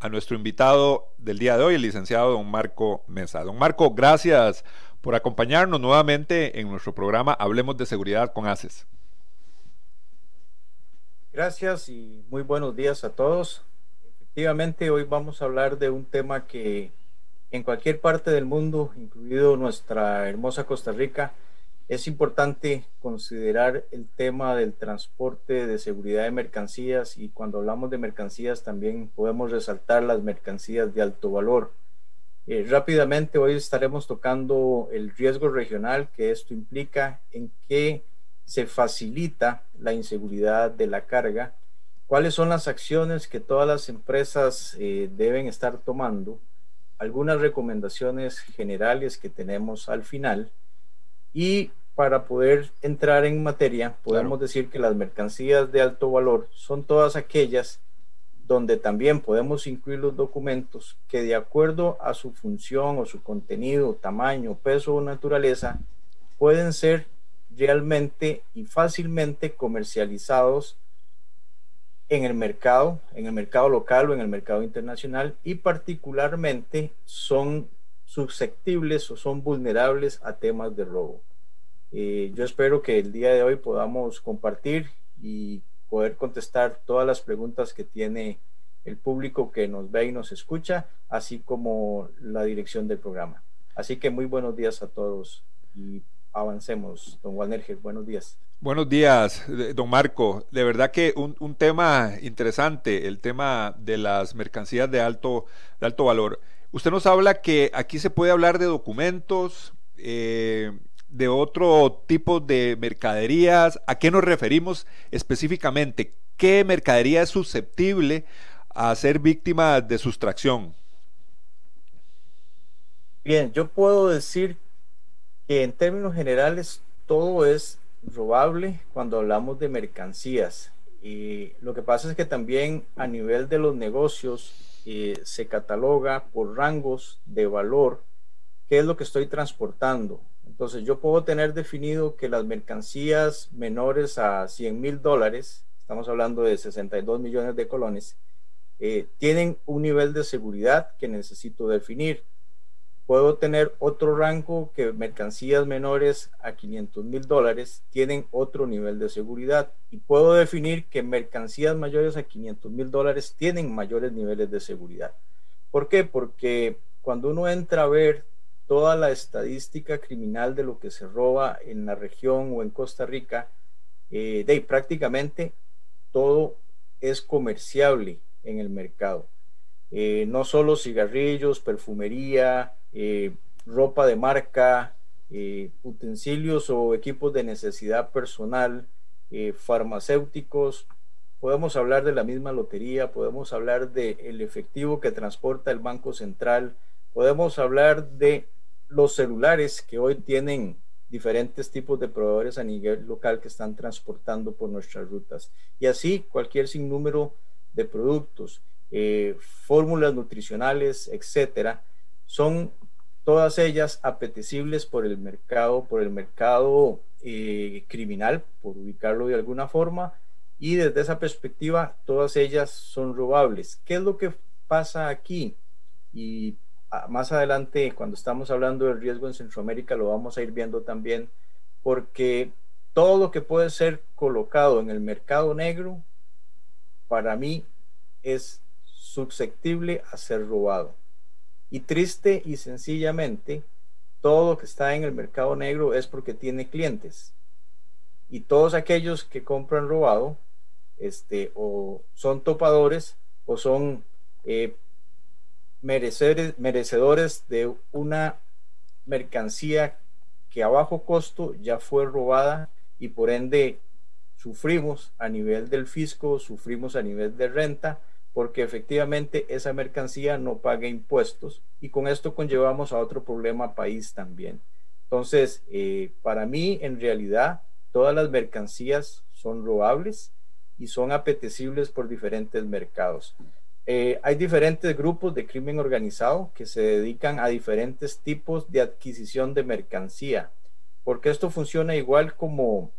a nuestro invitado del día de hoy, el licenciado don Marco Mesa. Don Marco, gracias por acompañarnos nuevamente en nuestro programa Hablemos de Seguridad con ACES. Gracias y muy buenos días a todos. Efectivamente, hoy vamos a hablar de un tema que en cualquier parte del mundo, incluido nuestra hermosa Costa Rica, es importante considerar el tema del transporte de seguridad de mercancías y cuando hablamos de mercancías también podemos resaltar las mercancías de alto valor. Eh, rápidamente hoy estaremos tocando el riesgo regional que esto implica, en qué se facilita la inseguridad de la carga, cuáles son las acciones que todas las empresas eh, deben estar tomando, algunas recomendaciones generales que tenemos al final y para poder entrar en materia, podemos decir que las mercancías de alto valor son todas aquellas donde también podemos incluir los documentos que de acuerdo a su función o su contenido, tamaño, peso o naturaleza, pueden ser realmente y fácilmente comercializados en el mercado, en el mercado local o en el mercado internacional y particularmente son susceptibles o son vulnerables a temas de robo. Eh, yo espero que el día de hoy podamos compartir y poder contestar todas las preguntas que tiene el público que nos ve y nos escucha, así como la dirección del programa. Así que muy buenos días a todos y avancemos, don Walnerger. Buenos días. Buenos días, don Marco. De verdad que un, un, tema interesante, el tema de las mercancías de alto, de alto valor. Usted nos habla que aquí se puede hablar de documentos, eh, de otro tipo de mercaderías. ¿A qué nos referimos específicamente? ¿Qué mercadería es susceptible a ser víctima de sustracción? Bien, yo puedo decir que en términos generales todo es robable cuando hablamos de mercancías. Y lo que pasa es que también a nivel de los negocios eh, se cataloga por rangos de valor qué es lo que estoy transportando. Entonces yo puedo tener definido que las mercancías menores a 100 mil dólares, estamos hablando de 62 millones de colones, eh, tienen un nivel de seguridad que necesito definir. Puedo tener otro rango que mercancías menores a 500 mil dólares tienen otro nivel de seguridad. Y puedo definir que mercancías mayores a 500 mil dólares tienen mayores niveles de seguridad. ¿Por qué? Porque cuando uno entra a ver toda la estadística criminal de lo que se roba en la región o en Costa Rica, eh, de prácticamente todo es comerciable en el mercado. Eh, no solo cigarrillos, perfumería, eh, ropa de marca, eh, utensilios o equipos de necesidad personal, farmacéuticos. Podemos hablar de la misma lotería, podemos hablar del el efectivo que transporta el Banco Central, podemos hablar de los celulares que hoy tienen diferentes tipos de proveedores a nivel local que están transportando por nuestras rutas. Y así cualquier sinnúmero de productos, fórmulas nutricionales, etcétera, son todas ellas apetecibles por el mercado, por el mercado eh, criminal, por ubicarlo de alguna forma, y desde esa perspectiva todas ellas son robables. ¿Qué es lo que pasa aquí? Y ah, más adelante, cuando estamos hablando del riesgo en Centroamérica, lo vamos a ir viendo también, porque todo lo que puede ser colocado en el mercado negro, para mí es susceptible a ser robado. Y triste y sencillamente, todo lo que está en el mercado negro es porque tiene clientes. Y todos aquellos que compran robado, este, o son topadores o son eh, merecedores de una mercancía que a bajo costo ya fue robada y por ende sufrimos a nivel del fisco, sufrimos a nivel de renta, porque efectivamente esa mercancía no paga impuestos y con esto conllevamos a otro problema país también. Entonces, eh, para mí, en realidad, todas las mercancías son robables y son apetecibles por diferentes mercados. Eh, hay diferentes grupos de crimen organizado que se dedican a diferentes tipos de adquisición de mercancía, porque esto funciona igual como,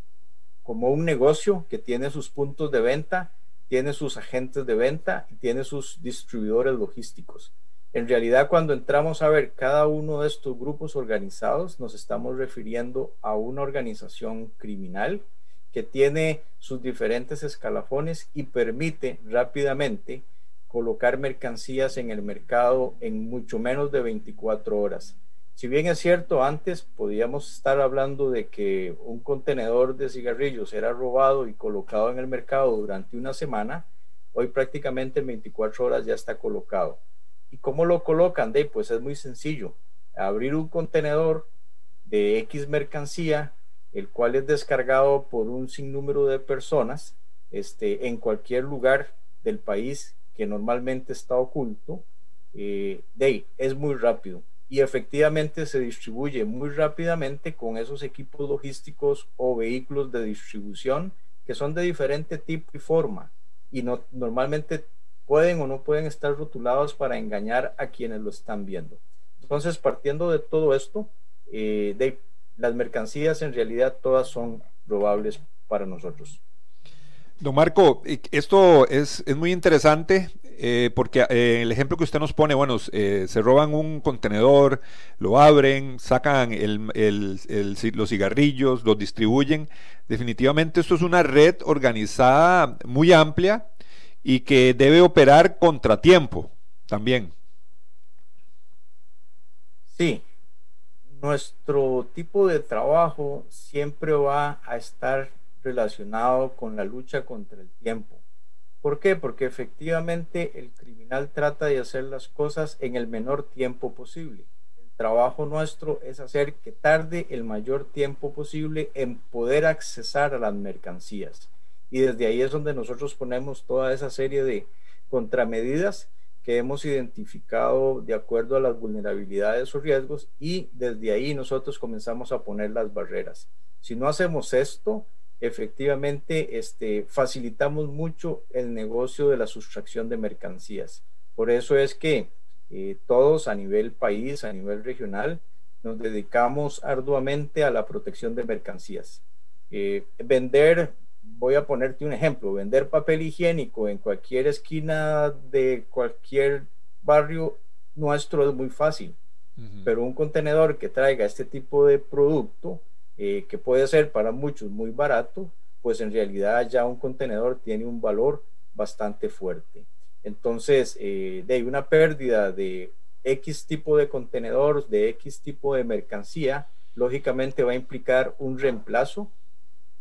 como un negocio que tiene sus puntos de venta, tiene sus agentes de venta y tiene sus distribuidores logísticos. En realidad, cuando entramos a ver cada uno de estos grupos organizados, nos estamos refiriendo a una organización criminal que tiene sus diferentes escalafones y permite rápidamente colocar mercancías en el mercado en mucho menos de 24 horas. Si bien es cierto, antes podíamos estar hablando de que un contenedor de cigarrillos era robado y colocado en el mercado durante una semana, hoy prácticamente en 24 horas ya está colocado. ¿Y cómo lo colocan? De, pues es muy sencillo. Abrir un contenedor de X mercancía, el cual es descargado por un sinnúmero de personas este, en cualquier lugar del país que normalmente está oculto, eh, es muy rápido y efectivamente se distribuye muy rápidamente con esos equipos logísticos o vehículos de distribución que son de diferente tipo y forma y no, normalmente pueden o no pueden estar rotulados para engañar a quienes lo están viendo. Entonces, partiendo de todo esto, eh, las mercancías en realidad todas son probables para nosotros. Don Marco, esto es, muy interesante eh, porque eh, el ejemplo que usted nos pone, bueno, eh, se roban un contenedor, lo abren, sacan los cigarrillos, los distribuyen. Definitivamente esto es una red organizada muy amplia y que debe operar contratiempo también. Sí, nuestro tipo de trabajo siempre va a estar relacionado con la lucha contra el tiempo. ¿Por qué? Porque efectivamente el criminal trata de hacer las cosas en el menor tiempo posible. El trabajo nuestro es hacer que tarde el mayor tiempo posible en poder accesar a las mercancías. Y desde ahí es donde nosotros ponemos toda esa serie de contramedidas que hemos identificado de acuerdo a las vulnerabilidades o riesgos y desde ahí nosotros comenzamos a poner las barreras. Si no hacemos esto, efectivamente este, facilitamos mucho el negocio de la sustracción de mercancías. Por eso es que eh, todos a nivel país, a nivel regional, nos dedicamos arduamente a la protección de mercancías. Eh, vender, voy a ponerte un ejemplo, vender papel higiénico en cualquier esquina de cualquier barrio nuestro es muy fácil, pero un contenedor que traiga este tipo de producto, eh, que puede ser para muchos muy barato, pues en realidad ya un contenedor tiene un valor bastante fuerte. Entonces, eh, de una pérdida de X tipo de contenedor, de X tipo de mercancía, lógicamente va a implicar un reemplazo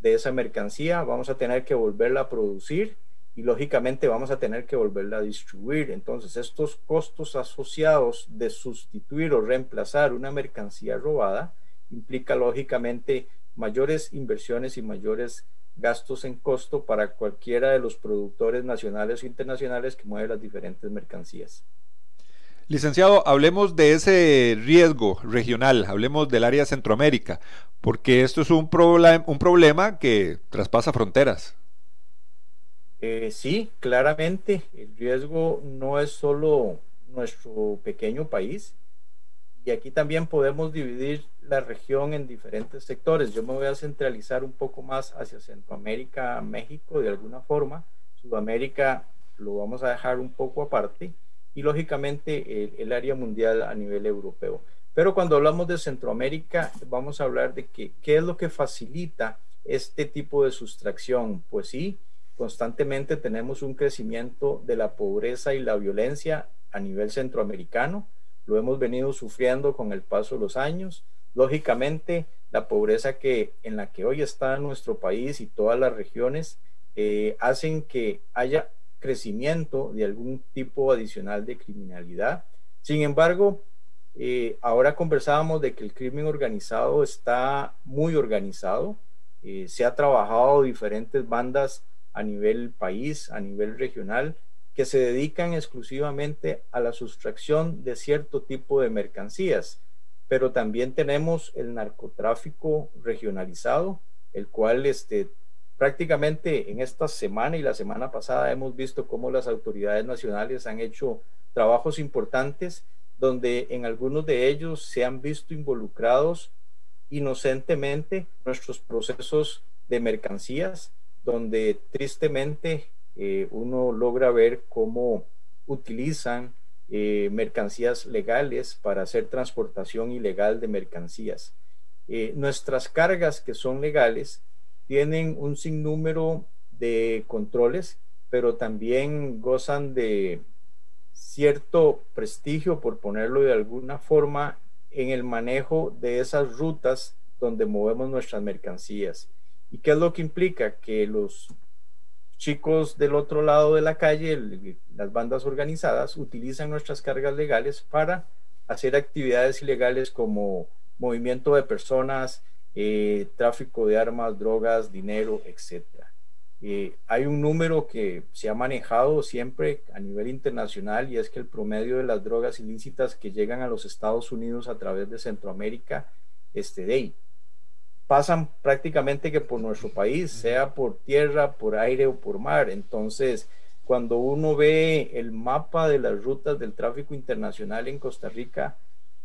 de esa mercancía, vamos a tener que volverla a producir y lógicamente vamos a tener que volverla a distribuir. Entonces, estos costos asociados de sustituir o reemplazar una mercancía robada implica lógicamente mayores inversiones y mayores gastos en costo para cualquiera de los productores nacionales o internacionales que mueven las diferentes mercancías. Licenciado, hablemos de ese riesgo regional, hablemos del área Centroamérica, porque esto es un, un problema que traspasa fronteras. Eh, sí, claramente, el riesgo no es solo nuestro pequeño país, y aquí también podemos dividir la región en diferentes sectores. Yo me voy a centralizar un poco más hacia Centroamérica, México, de alguna forma. Sudamérica lo vamos a dejar un poco aparte y lógicamente el, área mundial a nivel europeo. Pero cuando hablamos de Centroamérica, vamos a hablar de que, qué es lo que facilita este tipo de sustracción. Pues sí, constantemente tenemos un crecimiento de la pobreza y la violencia a nivel centroamericano. Lo hemos venido sufriendo con el paso de los años. Lógicamente, la pobreza que en la que hoy está nuestro país y todas las regiones eh, hacen que haya crecimiento de algún tipo adicional de criminalidad. Sin embargo, eh, ahora conversábamos de que el crimen organizado está muy organizado. Eh, se ha trabajado diferentes bandas a nivel país, a nivel regional, que se dedican exclusivamente a la sustracción de cierto tipo de mercancías. Pero también tenemos el narcotráfico regionalizado, el cual este, prácticamente en esta semana y la semana pasada hemos visto cómo las autoridades nacionales han hecho trabajos importantes donde en algunos de ellos se han visto involucrados inocentemente nuestros procesos de mercancías, donde tristemente eh, uno logra ver cómo utilizan eh, mercancías legales para hacer transportación ilegal de mercancías. Eh, nuestras cargas que son legales tienen un sinnúmero de controles, pero también gozan de cierto prestigio, por ponerlo de alguna forma, en el manejo de esas rutas donde movemos nuestras mercancías. ¿Y qué es lo que implica? Que los chicos del otro lado de la calle, las bandas organizadas, utilizan nuestras cargas legales para hacer actividades ilegales como movimiento de personas, eh, tráfico de armas, drogas, dinero, etc. Eh, hay un número que se ha manejado siempre a nivel internacional y es que el promedio de las drogas ilícitas que llegan a los Estados Unidos a través de Centroamérica, este de pasan prácticamente que por nuestro país, sea por tierra, por aire o por mar. Entonces, cuando uno ve el mapa de las rutas del tráfico internacional en Costa Rica,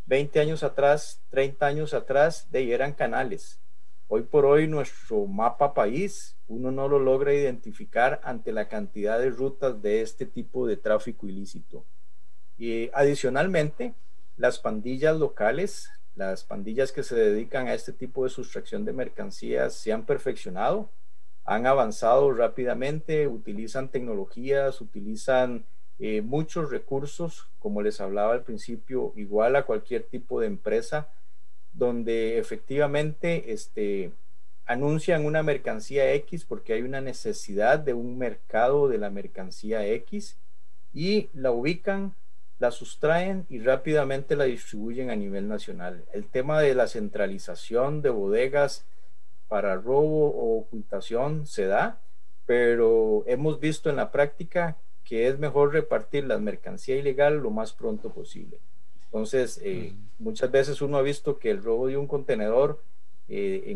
20 años atrás, 30 años atrás, de eran canales. Hoy por hoy nuestro mapa país, uno no lo logra identificar ante la cantidad de rutas de este tipo de tráfico ilícito. Y adicionalmente, las pandillas locales, las pandillas que se dedican a este tipo de sustracción de mercancías se han perfeccionado, han avanzado rápidamente, utilizan tecnologías, utilizan eh, muchos recursos, como les hablaba al principio, igual a cualquier tipo de empresa donde efectivamente este, anuncian una mercancía X porque hay una necesidad de un mercado de la mercancía X y la ubican, la sustraen y rápidamente la distribuyen a nivel nacional. El tema de la centralización de bodegas para robo o ocultación se da, pero hemos visto en la práctica que es mejor repartir la mercancía ilegal lo más pronto posible. Entonces, eh, muchas veces uno ha visto que el robo de un contenedor eh,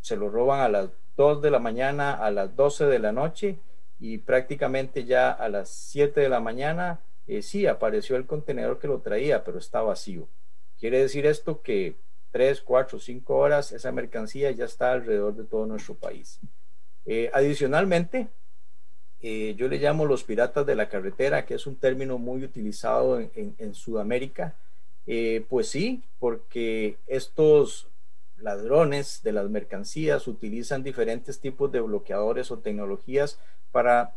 se lo roban a las 2 de la mañana, a las 12 de la noche y prácticamente ya a las 7 de la mañana, eh, sí, apareció el contenedor que lo traía, pero está vacío. Quiere decir esto que 3, 4, 5 horas esa mercancía ya está alrededor de todo nuestro país. adicionalmente, eh, yo le llamo los piratas de la carretera, que es un término muy utilizado en, Sudamérica. Eh, pues sí, porque estos ladrones de las mercancías utilizan diferentes tipos de bloqueadores o tecnologías para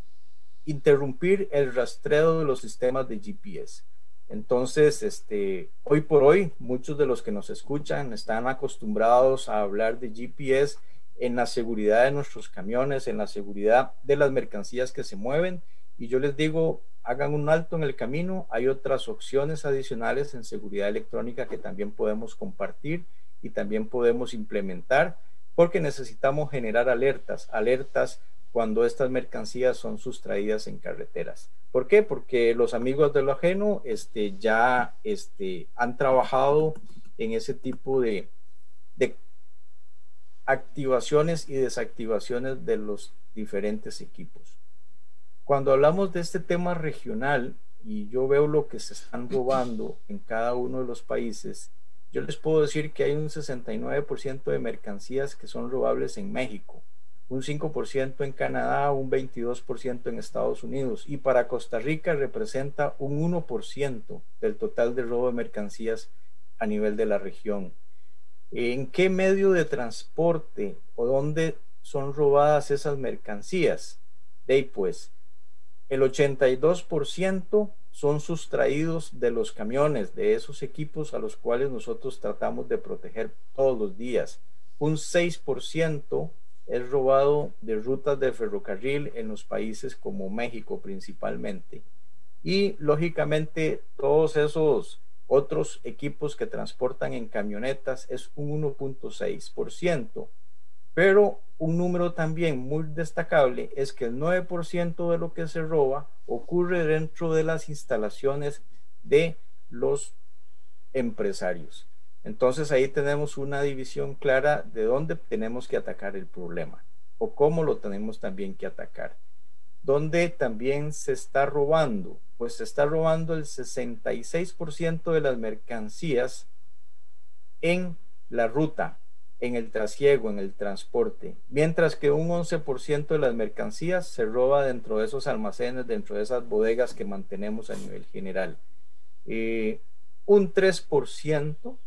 interrumpir el rastreo de los sistemas de GPS. Entonces, este, hoy por hoy, muchos de los que nos escuchan están acostumbrados a hablar de GPS en la seguridad de nuestros camiones, en la seguridad de las mercancías que se mueven. Y yo les digo, hagan un alto en el camino. Hay otras opciones adicionales en seguridad electrónica que también podemos compartir y también podemos implementar porque necesitamos generar alertas, alertas cuando estas mercancías son sustraídas en carreteras. ¿Por qué? Porque los amigos de lo ajeno este, ya este, han trabajado en ese tipo de, de activaciones y desactivaciones de los diferentes equipos. Cuando hablamos de este tema regional y yo veo lo que se están robando en cada uno de los países, yo les puedo decir que hay un 69% de mercancías que son robables en México, un 5% en Canadá, un 22% en Estados Unidos y para Costa Rica representa un 1% del total de robo de mercancías a nivel de la región. ¿En qué medio de transporte o dónde son robadas esas mercancías? De ahí pues, el 82% son sustraídos de los camiones, de esos equipos a los cuales nosotros tratamos de proteger todos los días. Un 6% es robado de rutas de ferrocarril en los países como México principalmente. Y lógicamente todos esos otros equipos que transportan en camionetas es un 1.6%. Pero un número también muy destacable es que el 9% de lo que se roba ocurre dentro de las instalaciones de los empresarios. Entonces ahí tenemos una división clara de dónde tenemos que atacar el problema o cómo lo tenemos también que atacar. ¿Dónde también se está robando? Pues se está robando el 66% de las mercancías en la ruta, en el trasiego, en el transporte, mientras que un 11% de las mercancías se roba dentro de esos almacenes, dentro de esas bodegas que mantenemos a nivel general. Eh, un 3%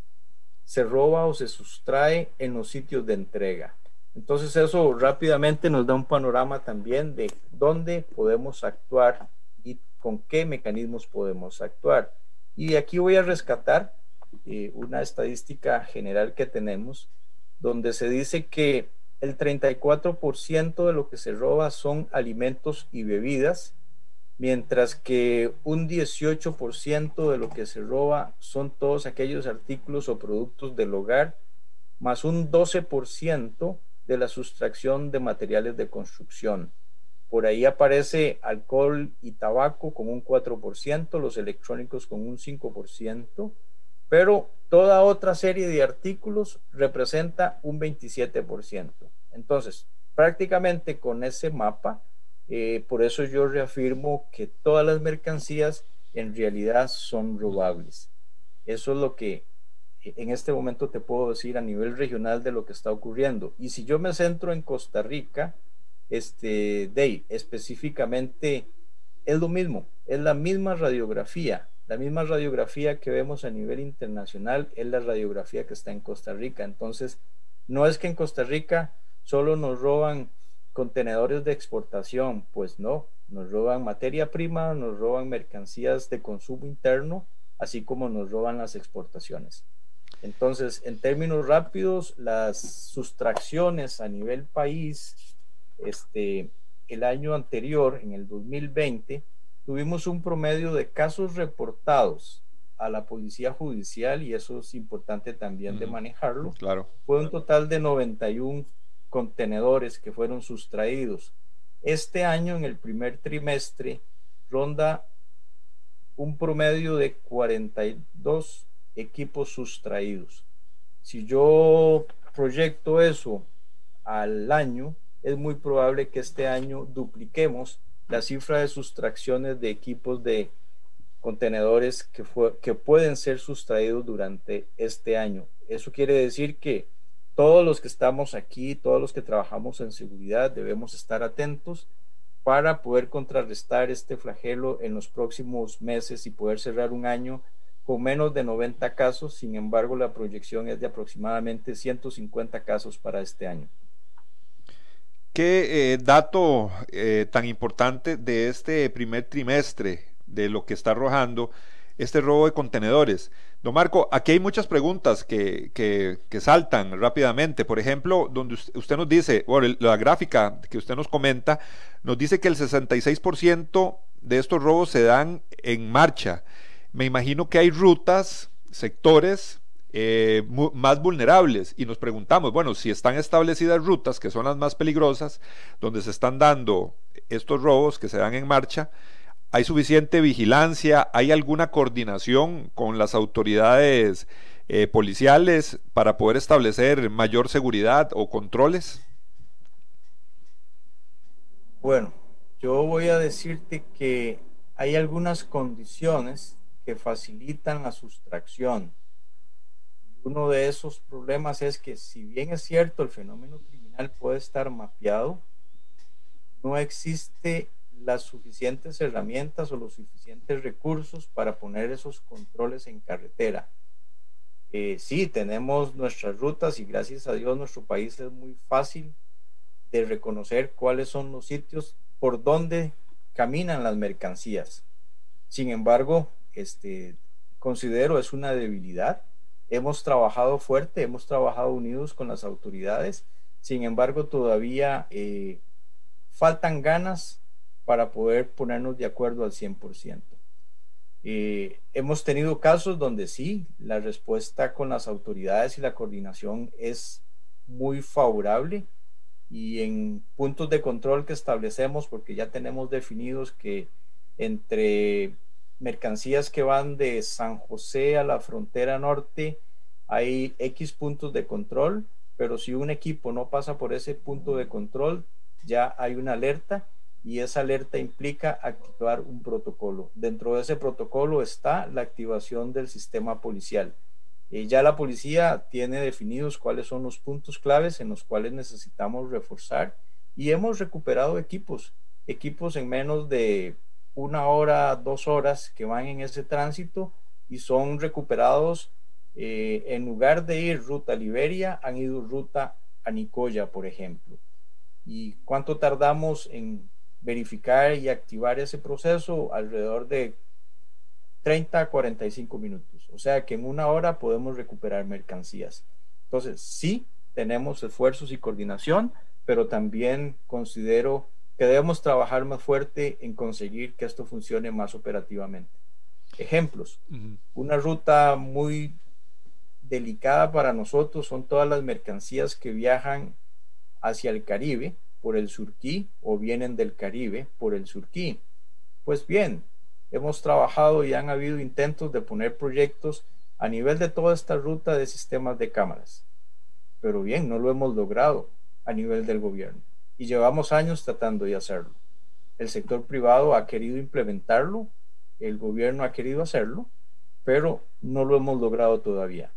se roba o se sustrae en los sitios de entrega. Entonces eso rápidamente nos da un panorama también de dónde podemos actuar y con qué mecanismos podemos actuar. Y aquí voy a rescatar eh, una estadística general que tenemos donde se dice que el 34% de lo que se roba son alimentos y bebidas, mientras que un 18% de lo que se roba son todos aquellos artículos o productos del hogar, más un 12% de la sustracción de materiales de construcción. Por ahí aparece alcohol y tabaco con un 4%, los electrónicos con un 5%, pero toda otra serie de artículos representa un 27%. Entonces, prácticamente con ese mapa, eh, por eso yo reafirmo que todas las mercancías en realidad son robables. Eso es lo que eh, en este momento te puedo decir a nivel regional de lo que está ocurriendo. Y si yo me centro en Costa Rica, este, de específicamente es lo mismo, es la misma radiografía. La misma radiografía que vemos a nivel internacional es la radiografía que está en Costa Rica. Entonces, no es que en Costa Rica solo nos roban contenedores de exportación, pues no, nos roban materia prima, nos roban mercancías de consumo interno, así como nos roban las exportaciones. Entonces, en términos rápidos, las sustracciones a nivel país, este, el año anterior, en el 2020, tuvimos un promedio de casos reportados a la policía judicial y eso es importante también de manejarlo. Claro. Fue un total de 91 contenedores que fueron sustraídos. Este año, en el primer trimestre, ronda un promedio de 42 equipos sustraídos. Si yo proyecto eso al año, es muy probable que este año dupliquemos la cifra de sustracciones de equipos de contenedores que, fue, que pueden ser sustraídos durante este año. Eso quiere decir que todos los que estamos aquí, todos los que trabajamos en seguridad, debemos estar atentos para poder contrarrestar este flagelo en los próximos meses y poder cerrar un año con menos de 90 casos. Sin embargo, la proyección es de aproximadamente 150 casos para este año. ¿Qué eh, dato eh, tan importante de este primer trimestre de lo que está arrojando este robo de contenedores? Don Marco, aquí hay muchas preguntas que, que, saltan rápidamente. Por ejemplo, donde usted nos dice, bueno, la gráfica que usted nos comenta, nos dice que el 66% de estos robos se dan en marcha. Me imagino que hay rutas, sectores eh, más vulnerables y nos preguntamos, bueno, si están establecidas rutas que son las más peligrosas, donde se están dando estos robos que se dan en marcha, ¿hay suficiente vigilancia? ¿Hay alguna coordinación con las autoridades eh, policiales para poder establecer mayor seguridad o controles? Bueno, yo voy a decirte que hay algunas condiciones que facilitan la sustracción uno de esos problemas es que si bien es cierto el fenómeno criminal puede estar mapeado, no existe las suficientes herramientas o los suficientes recursos para poner esos controles en carretera. Eh, sí, tenemos nuestras rutas y gracias a Dios nuestro país es muy fácil de reconocer cuáles son los sitios por donde caminan las mercancías. Sin embargo, este, considero es una debilidad Hemos trabajado fuerte, hemos trabajado unidos con las autoridades, sin embargo todavía eh, faltan ganas para poder ponernos de acuerdo al 100%. Eh, hemos tenido casos donde sí, la respuesta con las autoridades y la coordinación es muy favorable. y en puntos de control que establecemos, porque ya tenemos definidos que entre mercancías que van de San José a la frontera norte hay X puntos de control, pero si un equipo no pasa por ese punto de control, ya hay una alerta y esa alerta implica activar un protocolo. Dentro de ese protocolo está la activación del sistema policial. Eh, ya la policía tiene definidos cuáles son los puntos claves en los cuales necesitamos reforzar y hemos recuperado equipos, equipos en menos de una hora, dos horas que van en ese tránsito y son recuperados eh, en lugar de ir ruta a Liberia, han ido ruta a Nicoya, por ejemplo. ¿Y cuánto tardamos en verificar y activar ese proceso? Alrededor de 30 a 45 minutos. O sea que en una hora podemos recuperar mercancías. Entonces, sí, tenemos esfuerzos y coordinación, pero también considero que debemos trabajar más fuerte en conseguir que esto funcione más operativamente. Ejemplos, una ruta muy delicada para nosotros son todas las mercancías que viajan hacia el Caribe por el Surquí o vienen del Caribe por el Surquí. Pues bien, hemos trabajado y han habido intentos de poner proyectos a nivel de toda esta ruta de sistemas de cámaras. Pero bien, no lo hemos logrado a nivel del gobierno y llevamos años tratando de hacerlo. El sector privado ha querido implementarlo, el gobierno ha querido hacerlo, pero no lo hemos logrado todavía.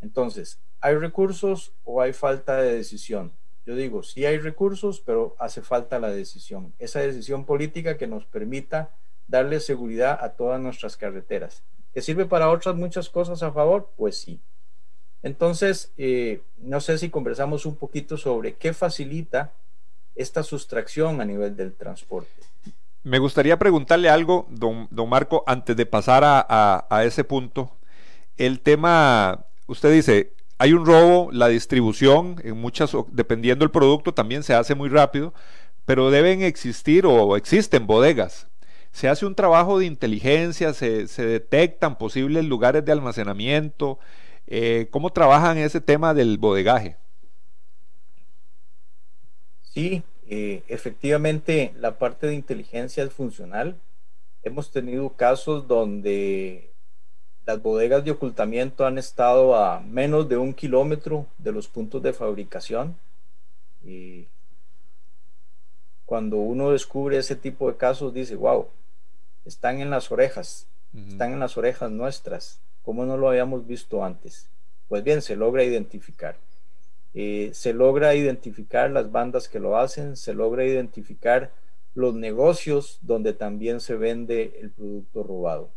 Entonces, ¿hay recursos o hay falta de decisión? Yo digo, sí hay recursos, pero hace falta la decisión, esa decisión política que nos permita darle seguridad a todas nuestras carreteras. ¿Que sirve para otras muchas cosas a favor? Pues sí. Entonces, eh, no sé si conversamos un poquito sobre qué facilita esta sustracción a nivel del transporte. Me gustaría preguntarle algo, don, don Marco, antes de pasar a, a ese punto. El tema, usted dice, hay un robo, la distribución, en muchas, dependiendo del producto, también se hace muy rápido, pero deben existir o existen bodegas se hace un trabajo de inteligencia, se, detectan posibles lugares de almacenamiento. Eh, ¿Cómo trabajan ese tema del bodegaje? Sí, eh, efectivamente la parte de inteligencia es funcional. Hemos tenido casos donde las bodegas de ocultamiento han estado a menos de un kilómetro de los puntos de fabricación. Y cuando uno descubre ese tipo de casos, dice, wow, están en las orejas, están en las orejas nuestras, como no lo habíamos visto antes. Pues bien, se logra identificar. Eh, se logra identificar las bandas que lo hacen, se logra identificar los negocios donde también se vende el producto robado.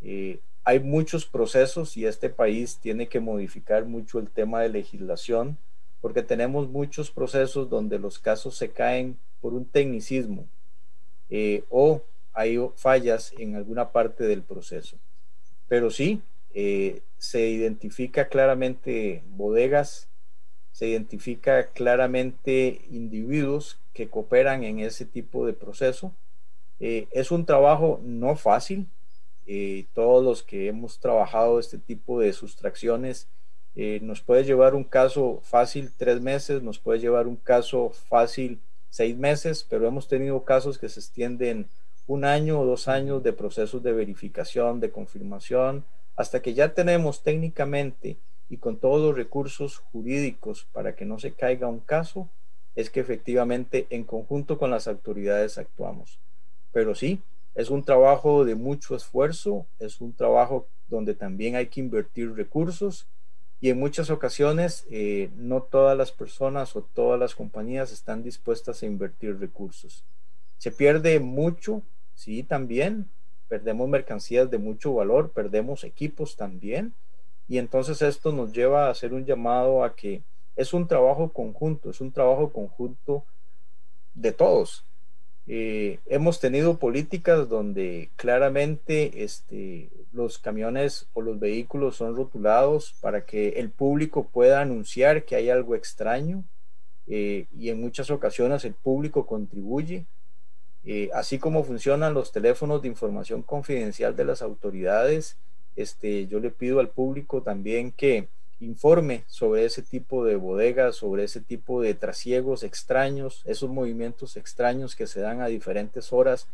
Eh, hay muchos procesos y este país tiene que modificar mucho el tema de legislación porque tenemos muchos procesos donde los casos se caen por un tecnicismo eh, o hay fallas en alguna parte del proceso. Pero sí, eh, se identifica claramente bodegas, se identifica claramente individuos que cooperan en ese tipo de proceso. Eh, es un trabajo no fácil. Eh, todos los que hemos trabajado este tipo de sustracciones, nos puede llevar un caso fácil tres meses, nos puede llevar un caso fácil seis meses, pero hemos tenido casos que se extienden un año o dos años de procesos de verificación, de confirmación, hasta que ya tenemos técnicamente y con todos los recursos jurídicos para que no se caiga un caso, es que efectivamente en conjunto con las autoridades actuamos. Pero sí, es un trabajo de mucho esfuerzo, es un trabajo donde también hay que invertir recursos y en muchas ocasiones eh, no todas las personas o todas las compañías están dispuestas a invertir recursos. Se pierde mucho Sí, también perdemos mercancías de mucho valor, perdemos equipos también. Y entonces esto nos lleva a hacer un llamado a que es un trabajo conjunto, es un trabajo conjunto de todos. Eh, hemos tenido políticas donde claramente este, los camiones o los vehículos son rotulados para que el público pueda anunciar que hay algo extraño eh, y en muchas ocasiones el público contribuye. Eh, así como funcionan los teléfonos de información confidencial de las autoridades, este, yo le pido al público también que informe sobre ese tipo de bodegas, sobre ese tipo de trasiegos extraños, esos movimientos extraños que se dan a diferentes horas,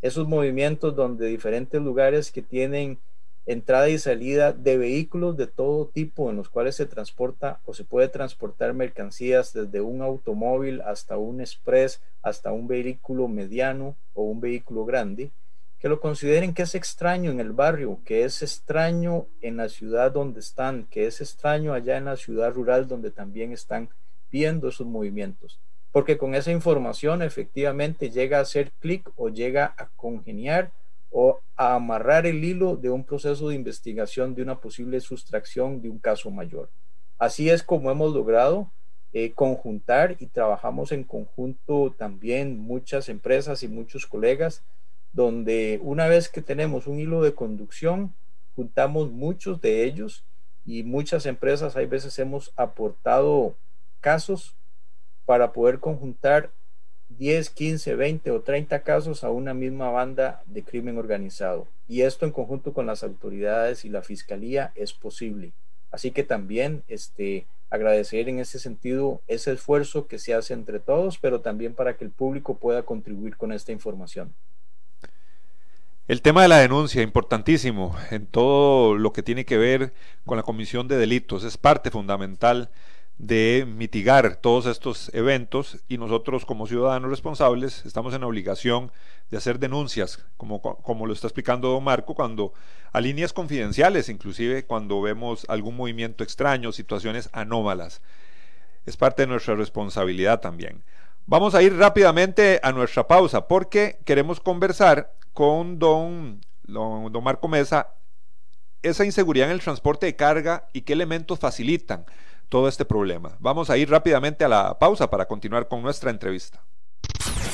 esos movimientos donde diferentes lugares que tienen entrada y salida de vehículos de todo tipo en los cuales se transporta o se puede transportar mercancías desde un automóvil hasta un express, hasta un vehículo mediano o un vehículo grande, que lo consideren que es extraño en el barrio, que es extraño en la ciudad donde están, que es extraño allá en la ciudad rural donde también están viendo esos movimientos. Porque con esa información efectivamente llega a hacer clic o llega a congeniar o a amarrar el hilo de un proceso de investigación de una posible sustracción de un caso mayor. Así es como hemos logrado eh, conjuntar y trabajamos en conjunto también muchas empresas y muchos colegas, donde una vez que tenemos un hilo de conducción, juntamos muchos de ellos y muchas empresas, hay veces hemos aportado casos para poder conjuntar 10, 15, 20 o 30 casos a una misma banda de crimen organizado. Y esto en conjunto con las autoridades y la fiscalía es posible. Así que también este, agradecer en ese sentido ese esfuerzo que se hace entre todos, pero también para que el público pueda contribuir con esta información. El tema de la denuncia, importantísimo en todo lo que tiene que ver con la comisión de delitos, es parte fundamental de mitigar todos estos eventos y nosotros como ciudadanos responsables estamos en obligación de hacer denuncias, como, como lo está explicando don Marco, cuando a líneas confidenciales, inclusive cuando vemos algún movimiento extraño, situaciones anómalas. Es parte de nuestra responsabilidad también. Vamos a ir rápidamente a nuestra pausa porque queremos conversar con don, don, Marco Mesa esa inseguridad en el transporte de carga y qué elementos facilitan todo este problema. Vamos a ir rápidamente a la pausa para continuar con nuestra entrevista.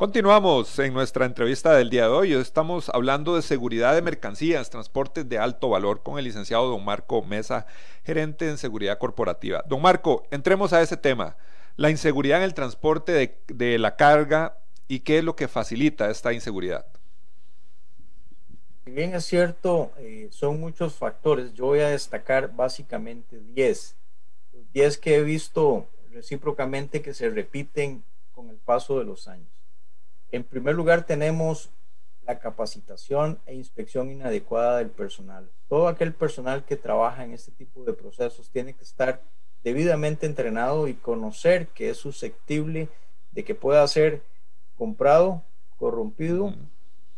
Continuamos en nuestra entrevista del día de hoy. Estamos hablando de seguridad de mercancías, transportes de alto valor con el licenciado don Marco Mesa, gerente en seguridad corporativa. Don Marco, entremos a ese tema, la inseguridad en el transporte de, la carga y qué es lo que facilita esta inseguridad. Bien, es cierto, eh, son muchos factores. Yo voy a destacar básicamente 10. 10 que he visto recíprocamente que se repiten con el paso de los años. En primer lugar, tenemos la capacitación e inspección inadecuada del personal. Todo aquel personal que trabaja en este tipo de procesos tiene que estar debidamente entrenado y conocer que es susceptible de que pueda ser comprado, corrompido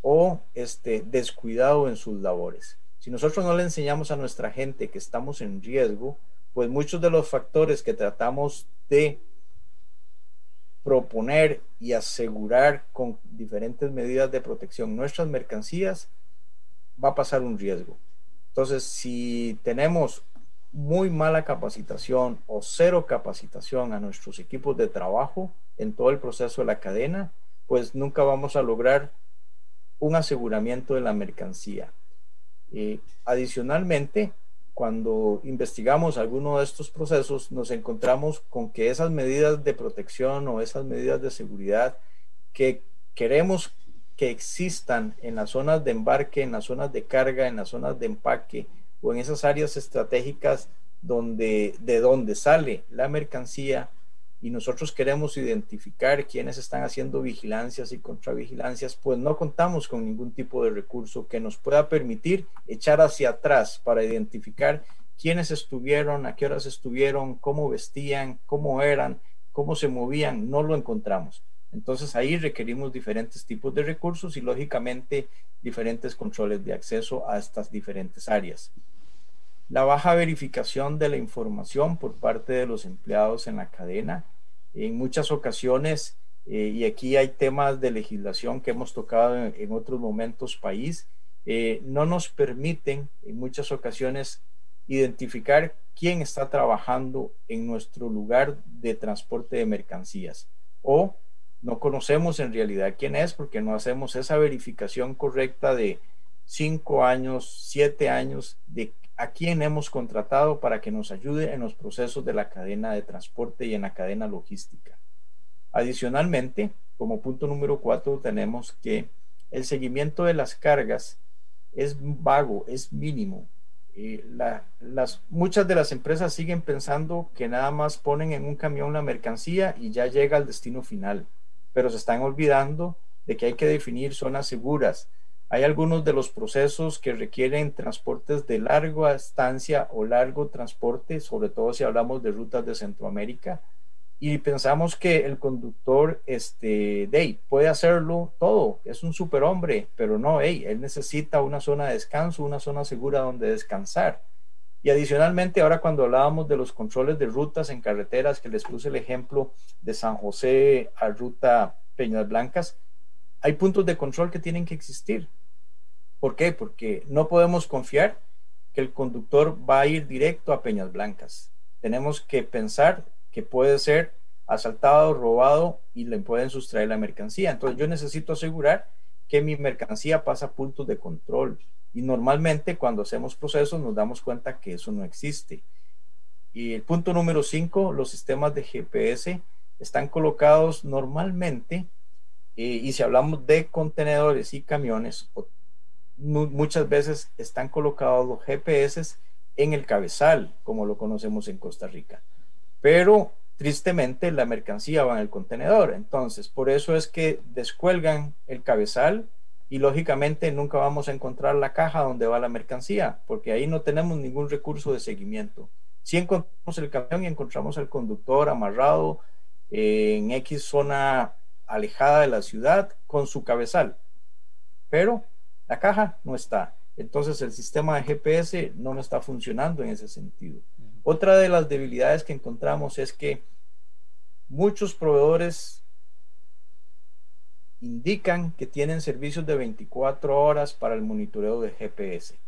o este, descuidado en sus labores. Si nosotros no le enseñamos a nuestra gente que estamos en riesgo, pues muchos de los factores que tratamos de proponer y asegurar con diferentes medidas de protección nuestras mercancías, va a pasar un riesgo. Entonces, si tenemos muy mala capacitación o cero capacitación a nuestros equipos de trabajo en todo el proceso de la cadena, pues nunca vamos a lograr un aseguramiento de la mercancía. y adicionalmente, cuando investigamos alguno de estos procesos, nos encontramos con que esas medidas de protección o esas medidas de seguridad que queremos que existan en las zonas de embarque, en las zonas de carga, en las zonas de empaque o en esas áreas estratégicas donde de donde sale la mercancía y nosotros queremos identificar quiénes están haciendo vigilancias y contravigilancias, pues no contamos con ningún tipo de recurso que nos pueda permitir echar hacia atrás para identificar quiénes estuvieron, a qué horas estuvieron, cómo vestían, cómo eran, cómo se movían, no lo encontramos. Entonces ahí requerimos diferentes tipos de recursos y lógicamente diferentes controles de acceso a estas diferentes áreas. La baja verificación de la información por parte de los empleados en la cadena. En muchas ocasiones, eh, y aquí hay temas de legislación que hemos tocado en, otros momentos país, eh, no nos permiten en muchas ocasiones identificar quién está trabajando en nuestro lugar de transporte de mercancías. O no conocemos en realidad quién es porque no hacemos esa verificación correcta de cinco años, siete años de a quién hemos contratado para que nos ayude en los procesos de la cadena de transporte y en la cadena logística. Adicionalmente, como punto número cuatro, tenemos que el seguimiento de las cargas es vago, es mínimo. Eh, las, muchas de las empresas siguen pensando que nada más ponen en un camión la mercancía y ya llega al destino final, pero se están olvidando de que hay que definir zonas seguras. Hay algunos de los procesos que requieren transportes de larga estancia o largo transporte, sobre todo si hablamos de rutas de Centroamérica, y pensamos que el conductor este, de, puede hacerlo todo, es un superhombre, pero no, él necesita una zona de descanso, una zona segura donde descansar. Y adicionalmente, ahora cuando hablábamos de los controles de rutas en carreteras, que les puse el ejemplo de San José a ruta Peñas Blancas, hay puntos de control que tienen que existir. ¿Por qué? Porque no podemos confiar que el conductor va a ir directo a Peñas Blancas. Tenemos que pensar que puede ser asaltado, robado y le pueden sustraer la mercancía. Entonces yo necesito asegurar que mi mercancía pasa a puntos de control. Y normalmente cuando hacemos procesos nos damos cuenta que eso no existe. Y el punto número cinco, los sistemas de GPS están colocados normalmente, eh, y si hablamos de contenedores y camiones, muchas veces están colocados los GPS en el cabezal, como lo conocemos en Costa Rica pero tristemente la mercancía va en el contenedor. Entonces, por eso es que descuelgan el cabezal y lógicamente nunca vamos a encontrar la caja donde va la mercancía, porque ahí no tenemos ningún recurso de seguimiento. Si encontramos el camión y encontramos al conductor amarrado en X zona alejada de la ciudad con su cabezal, pero la caja no está. Entonces el sistema de GPS no está funcionando en ese sentido. Otra de las debilidades que encontramos es que muchos proveedores indican que tienen servicios de 24 horas para el monitoreo de GPS.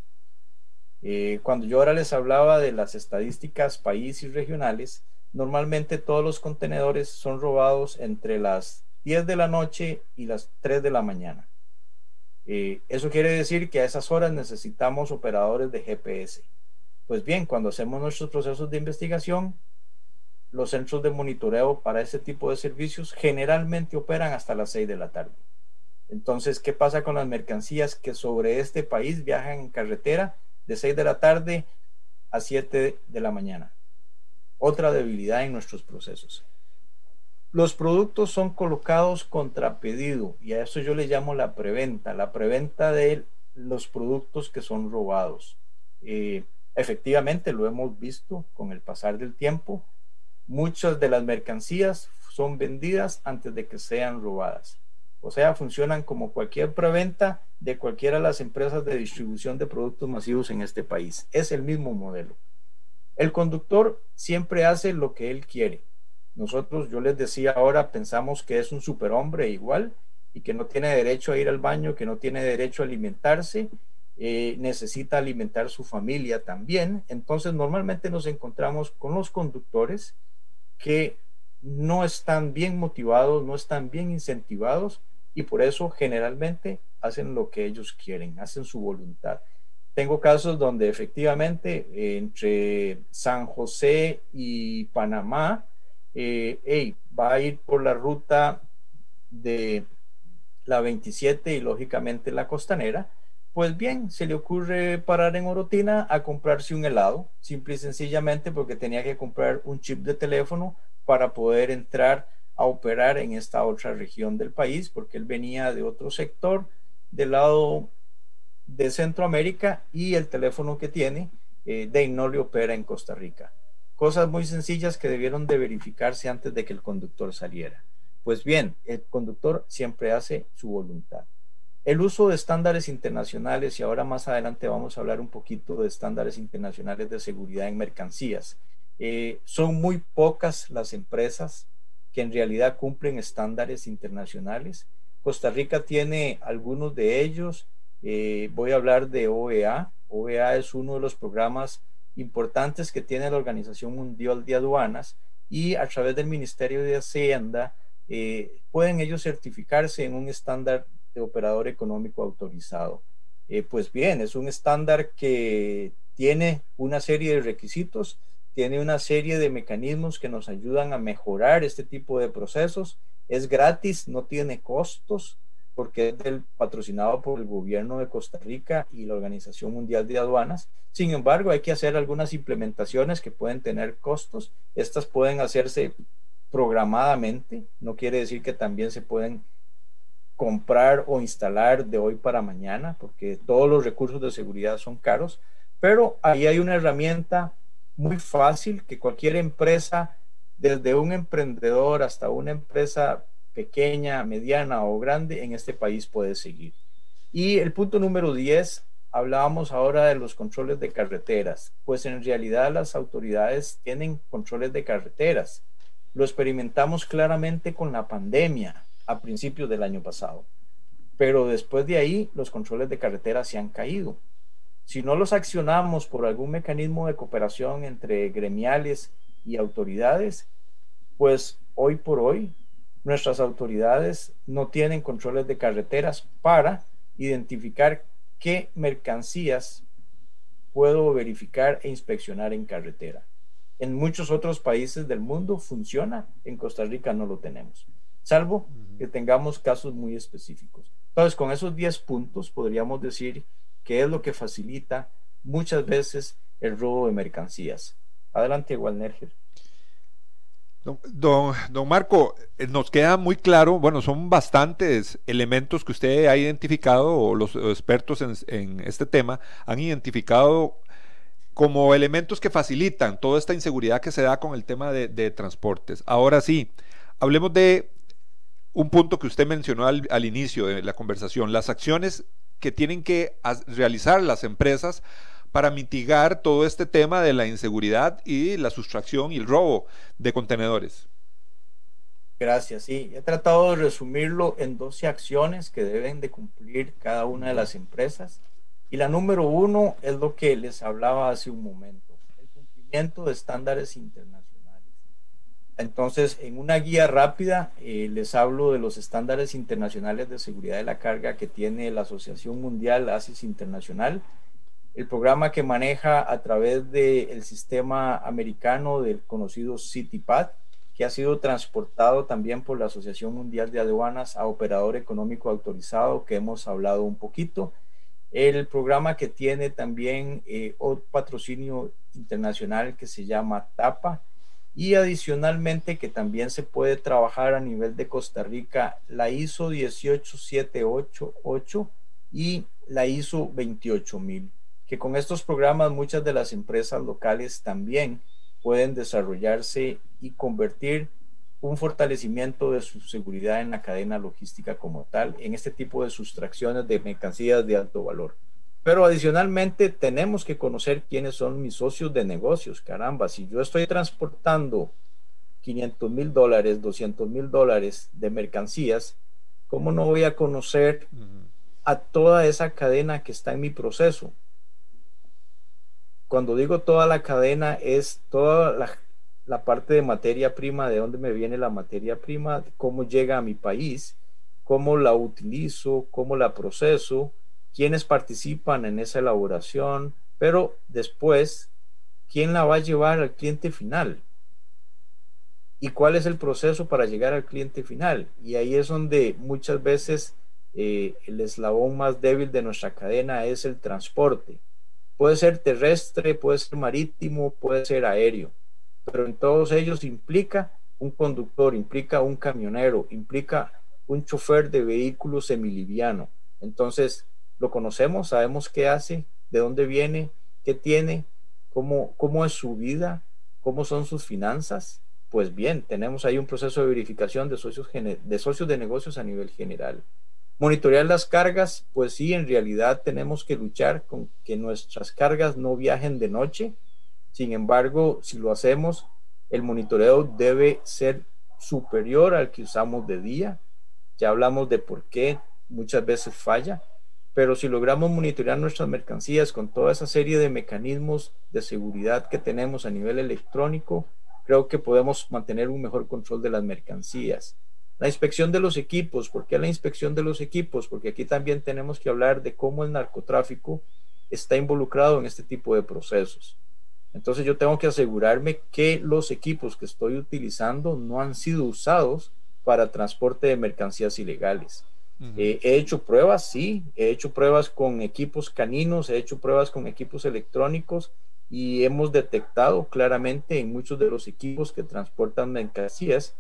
Eh, cuando yo ahora les hablaba de las estadísticas país y regionales, normalmente todos los contenedores son robados entre las 10 de la noche y las 3 de la mañana. Eh, eso quiere decir que a esas horas necesitamos operadores de GPS. Pues bien, cuando hacemos nuestros procesos de investigación, los centros de monitoreo para ese tipo de servicios generalmente operan hasta las 6 de la tarde. Entonces, ¿qué pasa con las mercancías que sobre este país viajan en carretera de 6 de la tarde a 7 de la mañana? Otra debilidad en nuestros procesos. Los productos son colocados contra pedido y a eso yo le llamo la preventa, la preventa de los productos que son robados. Eh, Efectivamente, lo hemos visto con el pasar del tiempo. Muchas de las mercancías son vendidas antes de que sean robadas. O sea, funcionan como cualquier preventa de cualquiera de las empresas de distribución de productos masivos en este país. Es el mismo modelo. El conductor siempre hace lo que él quiere. Nosotros, yo les decía ahora, pensamos que es un superhombre igual y que no tiene derecho a ir al baño, que no tiene derecho a alimentarse eh, necesita alimentar su familia también. Entonces normalmente nos encontramos con los conductores que no están bien motivados, no están bien incentivados y por eso generalmente hacen lo que ellos quieren, hacen su voluntad. Tengo casos donde efectivamente entre San José y Panamá, eh, va a ir por la ruta de la 27 y lógicamente la costanera, pues bien, se le ocurre parar en Orotina a comprarse un helado, simple y sencillamente porque tenía que comprar un chip de teléfono para poder entrar a operar en esta otra región del país, porque él venía de otro sector del lado de Centroamérica y el teléfono que tiene eh, de no le opera en Costa Rica. Cosas muy sencillas que debieron de verificarse antes de que el conductor saliera. Pues bien, el conductor siempre hace su voluntad. El uso de estándares internacionales, y ahora más adelante vamos a hablar un poquito de estándares internacionales de seguridad en mercancías. Eh, son muy pocas las empresas que en realidad cumplen estándares internacionales. Costa Rica tiene algunos de ellos. Eh, voy a hablar de OEA. OEA es uno de los programas importantes que tiene la Organización Mundial de Aduanas y a través del Ministerio de Hacienda eh, pueden ellos certificarse en un estándar de operador económico autorizado. Eh, pues bien, es un estándar que tiene una serie de requisitos, tiene una serie de mecanismos que nos ayudan a mejorar este tipo de procesos. Es gratis, no tiene costos, porque es del, patrocinado por el gobierno de Costa Rica y la Organización Mundial de Aduanas. Sin embargo, hay que hacer algunas implementaciones que pueden tener costos. Estas pueden hacerse programadamente, no quiere decir que también se pueden comprar o instalar de hoy para mañana, porque todos los recursos de seguridad son caros, pero ahí hay una herramienta muy fácil que cualquier empresa, desde un emprendedor hasta una empresa pequeña, mediana o grande, en este país puede seguir. Y el punto número 10, hablábamos ahora de los controles de carreteras, pues en realidad las autoridades tienen controles de carreteras. Lo experimentamos claramente con la pandemia a principios del año pasado. Pero después de ahí, los controles de carretera se han caído. Si no los accionamos por algún mecanismo de cooperación entre gremiales y autoridades, pues hoy por hoy nuestras autoridades no tienen controles de carreteras para identificar qué mercancías puedo verificar e inspeccionar en carretera. En muchos otros países del mundo funciona, en Costa Rica no lo tenemos salvo que tengamos casos muy específicos. Entonces, con esos 10 puntos podríamos decir que es lo que facilita muchas veces el robo de mercancías. Adelante, Walnerger. Don, don, Marco, eh, nos queda muy claro, bueno, son bastantes elementos que usted ha identificado o los expertos en, este tema han identificado como elementos que facilitan toda esta inseguridad que se da con el tema de transportes. Ahora sí, hablemos de un punto que usted mencionó al, inicio de la conversación, las acciones que tienen que realizar las empresas para mitigar todo este tema de la inseguridad y la sustracción y el robo de contenedores. Gracias, sí. He tratado de resumirlo en 12 acciones que deben de cumplir cada una de las empresas. Y la número uno es lo que les hablaba hace un momento, el cumplimiento de estándares internacionales entonces, en una guía rápida eh, les hablo de los estándares internacionales de seguridad de la carga que tiene la Asociación Mundial ASIS Internacional, el programa que maneja a través del sistema americano del conocido CityPad, que ha sido transportado también por la Asociación Mundial de Aduanas a operador económico autorizado, que hemos hablado un poquito. El programa que tiene también eh, otro patrocinio internacional que se llama TAPA, y adicionalmente que también se puede trabajar a nivel de Costa Rica la ISO 18788 y la ISO 28000, que con estos programas muchas de las empresas locales también pueden desarrollarse y convertir un fortalecimiento de su seguridad en la cadena logística como tal en este tipo de sustracciones de mercancías de alto valor. Pero adicionalmente tenemos que conocer quiénes son mis socios de negocios. Caramba, si yo estoy transportando 500 mil dólares, 200 mil dólares de mercancías, ¿cómo no voy a conocer a toda esa cadena que está en mi proceso? Cuando digo toda la cadena es toda la, parte de materia prima, de dónde me viene la materia prima, cómo llega a mi país, cómo la utilizo, cómo la proceso, quiénes participan en esa elaboración, pero después, ¿quién la va a llevar al cliente final? ¿Y cuál es el proceso para llegar al cliente final? Y ahí es donde muchas veces eh, el eslabón más débil de nuestra cadena es el transporte. Puede ser terrestre, puede ser marítimo, puede ser aéreo, pero en todos ellos implica un conductor, implica un camionero, implica un chofer de vehículo semiliviano. Entonces, lo conocemos, sabemos qué hace, de dónde viene, qué tiene, cómo, cómo es su vida, cómo son sus finanzas. Pues bien, tenemos ahí un proceso de verificación de socios, de socios de negocios a nivel general. Monitorear las cargas, pues sí, en realidad tenemos que luchar con que nuestras cargas no viajen de noche. Sin embargo, si lo hacemos, el monitoreo debe ser superior al que usamos de día. Ya hablamos de por qué muchas veces falla pero si logramos monitorear nuestras mercancías con toda esa serie de mecanismos de seguridad que tenemos a nivel electrónico, creo que podemos mantener un mejor control de las mercancías. La inspección de los equipos, ¿por qué la inspección de los equipos? Porque aquí también tenemos que hablar de cómo el narcotráfico está involucrado en este tipo de procesos. Entonces yo tengo que asegurarme que los equipos que estoy utilizando no han sido usados para transporte de mercancías ilegales. Eh, he hecho pruebas, sí, he hecho pruebas con equipos caninos, he hecho pruebas con equipos electrónicos y hemos detectado claramente en muchos de los equipos que transportan mercancías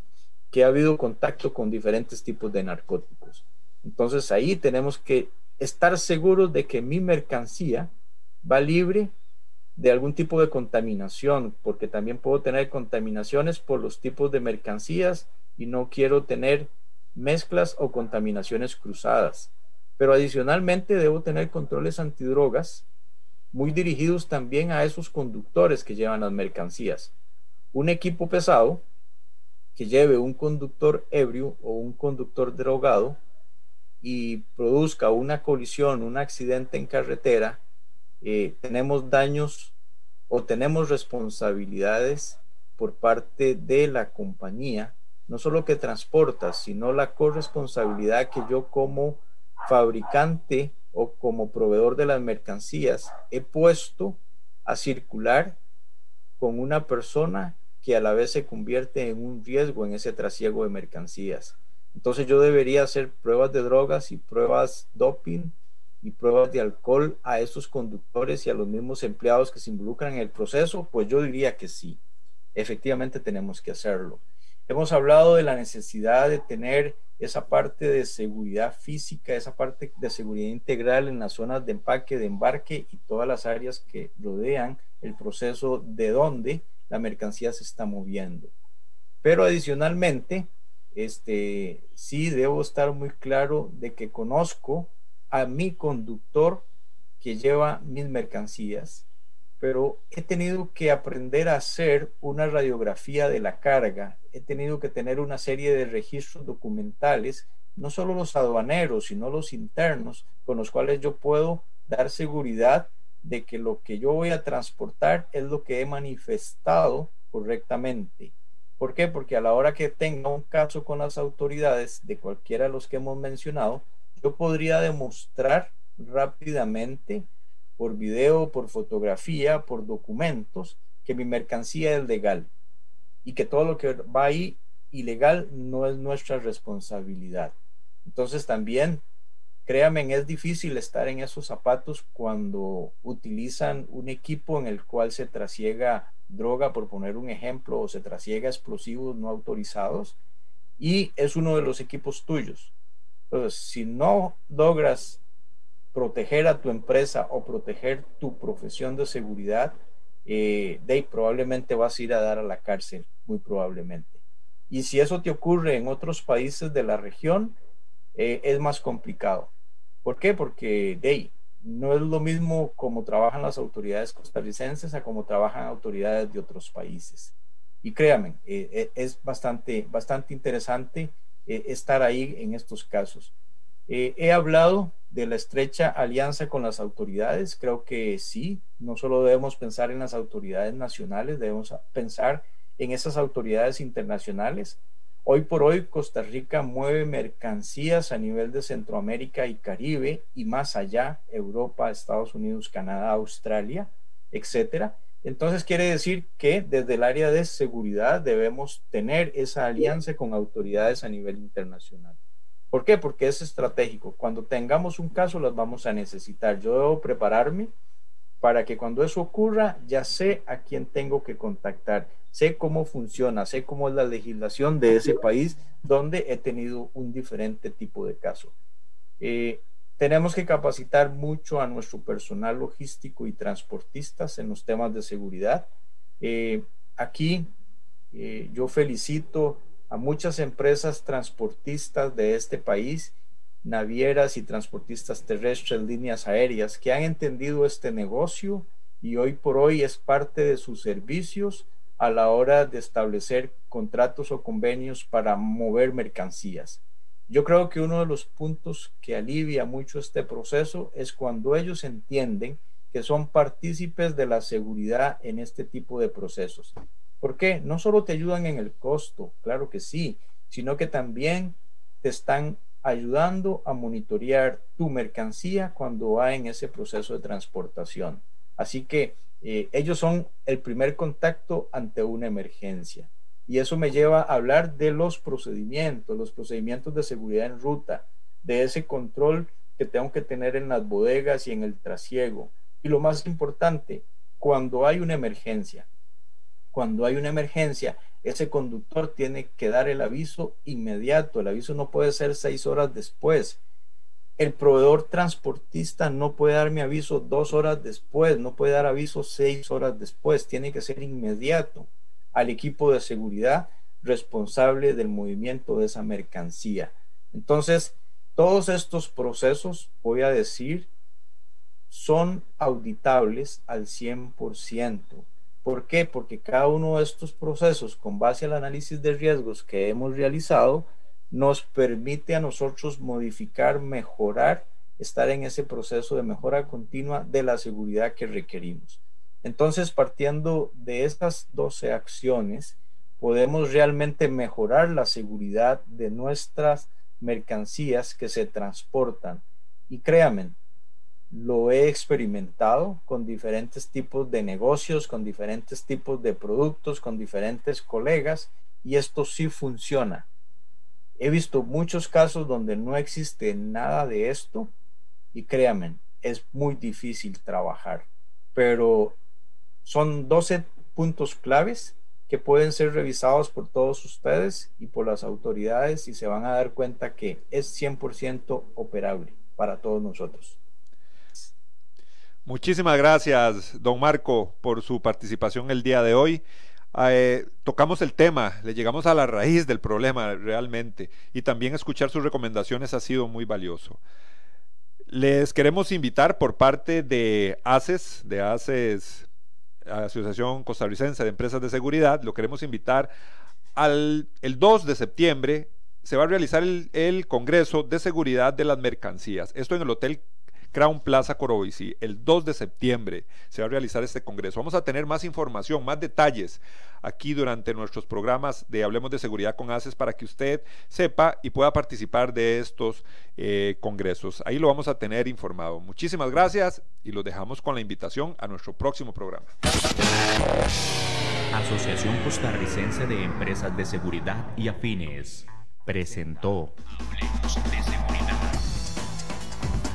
que ha habido contacto con diferentes tipos de narcóticos. Entonces ahí tenemos que estar seguros de que mi mercancía va libre de algún tipo de contaminación, porque también puedo tener contaminaciones por los tipos de mercancías y no quiero tener mezclas o contaminaciones cruzadas. Pero adicionalmente debo tener controles antidrogas muy dirigidos también a esos conductores que llevan las mercancías. Un equipo pesado que lleve un conductor ebrio o un conductor drogado y produzca una colisión, un accidente en carretera, eh, tenemos daños o tenemos responsabilidades por parte de la compañía no solo que transporta, sino la corresponsabilidad que yo como fabricante o como proveedor de las mercancías he puesto a circular con una persona que a la vez se convierte en un riesgo en ese trasiego de mercancías. Entonces yo debería hacer pruebas de drogas y pruebas doping y pruebas de alcohol a esos conductores y a los mismos empleados que se involucran en el proceso, pues yo diría que sí, efectivamente tenemos que hacerlo. Hemos hablado de la necesidad de tener esa parte de seguridad física, esa parte de seguridad integral en las zonas de empaque, de embarque y todas las áreas que rodean el proceso de donde la mercancía se está moviendo. Pero adicionalmente, este, sí debo estar muy claro de que conozco a mi conductor que lleva mis mercancías, pero he tenido que aprender a hacer una radiografía de la carga, he tenido que tener una serie de registros documentales, no solo los aduaneros, sino los internos, con los cuales yo puedo dar seguridad de que lo que yo voy a transportar es lo que he manifestado correctamente. ¿Por qué? Porque a la hora que tenga un caso con las autoridades de cualquiera de los que hemos mencionado, yo podría demostrar rápidamente por video, por fotografía, por documentos, que mi mercancía es legal y que todo lo que va ahí ilegal no es nuestra responsabilidad. Entonces también, créanme, es difícil estar en esos zapatos cuando utilizan un equipo en el cual se trasiega droga, por poner un ejemplo, o se trasiega explosivos no autorizados y es uno de los equipos tuyos. Entonces, si no logras proteger a tu empresa o proteger tu profesión de seguridad, eh, de probablemente vas a ir a dar a la cárcel, muy probablemente. Y si eso te ocurre en otros países de la región, eh, es más complicado. ¿Por qué? Porque de no es lo mismo como trabajan las autoridades costarricenses a como trabajan autoridades de otros países. Y créanme, eh, es bastante, bastante interesante estar ahí en estos casos. he hablado de la estrecha alianza con las autoridades, creo que sí, no solo debemos pensar en las autoridades nacionales, debemos pensar en esas autoridades internacionales. Hoy por hoy Costa Rica mueve mercancías a nivel de Centroamérica y Caribe y más allá, Europa, Estados Unidos, Canadá, Australia, etcétera. Entonces quiere decir que desde el área de seguridad debemos tener esa alianza con autoridades a nivel internacional. ¿Por qué? Porque es estratégico. Cuando tengamos un caso, las vamos a necesitar. Yo debo prepararme para que cuando eso ocurra, ya sé a quién tengo que contactar, sé cómo funciona, sé cómo es la legislación de ese país donde he tenido un diferente tipo de caso. Eh, tenemos que capacitar mucho a nuestro personal logístico y transportistas en los temas de seguridad. Eh, aquí eh, yo felicito a muchas empresas transportistas de este país, navieras y transportistas terrestres, líneas aéreas, que han entendido este negocio y hoy por hoy es parte de sus servicios a la hora de establecer contratos o convenios para mover mercancías. Yo creo que uno de los puntos que alivia mucho este proceso es cuando ellos entienden que son partícipes de la seguridad en este tipo de procesos. ¿Por qué? No solo te ayudan en el costo, claro que sí, sino que también te están ayudando a monitorear tu mercancía cuando va en ese proceso de transportación. Así que eh, ellos son el primer contacto ante una emergencia. Y eso me lleva a hablar de los procedimientos, los procedimientos de seguridad en ruta, de ese control que tengo que tener en las bodegas y en el trasiego. Y lo más importante, cuando hay una emergencia, cuando hay una emergencia, ese conductor tiene que dar el aviso inmediato. El aviso no puede ser seis horas después. El proveedor transportista no puede dar mi aviso dos horas después, no puede dar aviso seis horas después, tiene que ser inmediato al equipo de seguridad responsable del movimiento de esa mercancía. Entonces, todos estos procesos, voy a decir, son auditables al 100%. ¿Por qué? Porque cada uno de estos procesos, con base al análisis de riesgos que hemos realizado, nos permite a nosotros modificar, mejorar, estar en ese proceso de mejora continua de la seguridad que requerimos. Entonces, partiendo de estas 12 acciones, podemos realmente mejorar la seguridad de nuestras mercancías que se transportan. Y créanme, lo he experimentado con diferentes tipos de negocios, con diferentes tipos de productos, con diferentes colegas, y esto sí funciona. He visto muchos casos donde no existe nada de esto y créanme, es muy difícil trabajar, pero son 12 puntos claves que pueden ser revisados por todos ustedes y por las autoridades y se van a dar cuenta que es 100% operable para todos nosotros. Muchísimas gracias, don Marco, por su participación el día de hoy. Eh, tocamos el tema, le llegamos a la raíz del problema realmente y también escuchar sus recomendaciones ha sido muy valioso. Les queremos invitar por parte de ACES, de ACES Asociación Costarricense de Empresas de Seguridad, lo queremos invitar al el 2 de septiembre se va a realizar el, el, Congreso de Seguridad de las Mercancías. Esto en el Hotel Crown Plaza Corovici. El 2 de septiembre se va a realizar este Congreso. Vamos a tener más información, más detalles aquí durante nuestros programas de Hablemos de Seguridad con ACES para que usted sepa y pueda participar de estos eh, congresos. Ahí lo vamos a tener informado. Muchísimas gracias y los dejamos con la invitación a nuestro próximo programa. Asociación Costarricense de Empresas de Seguridad y Afines presentó Hablemos de Seguridad.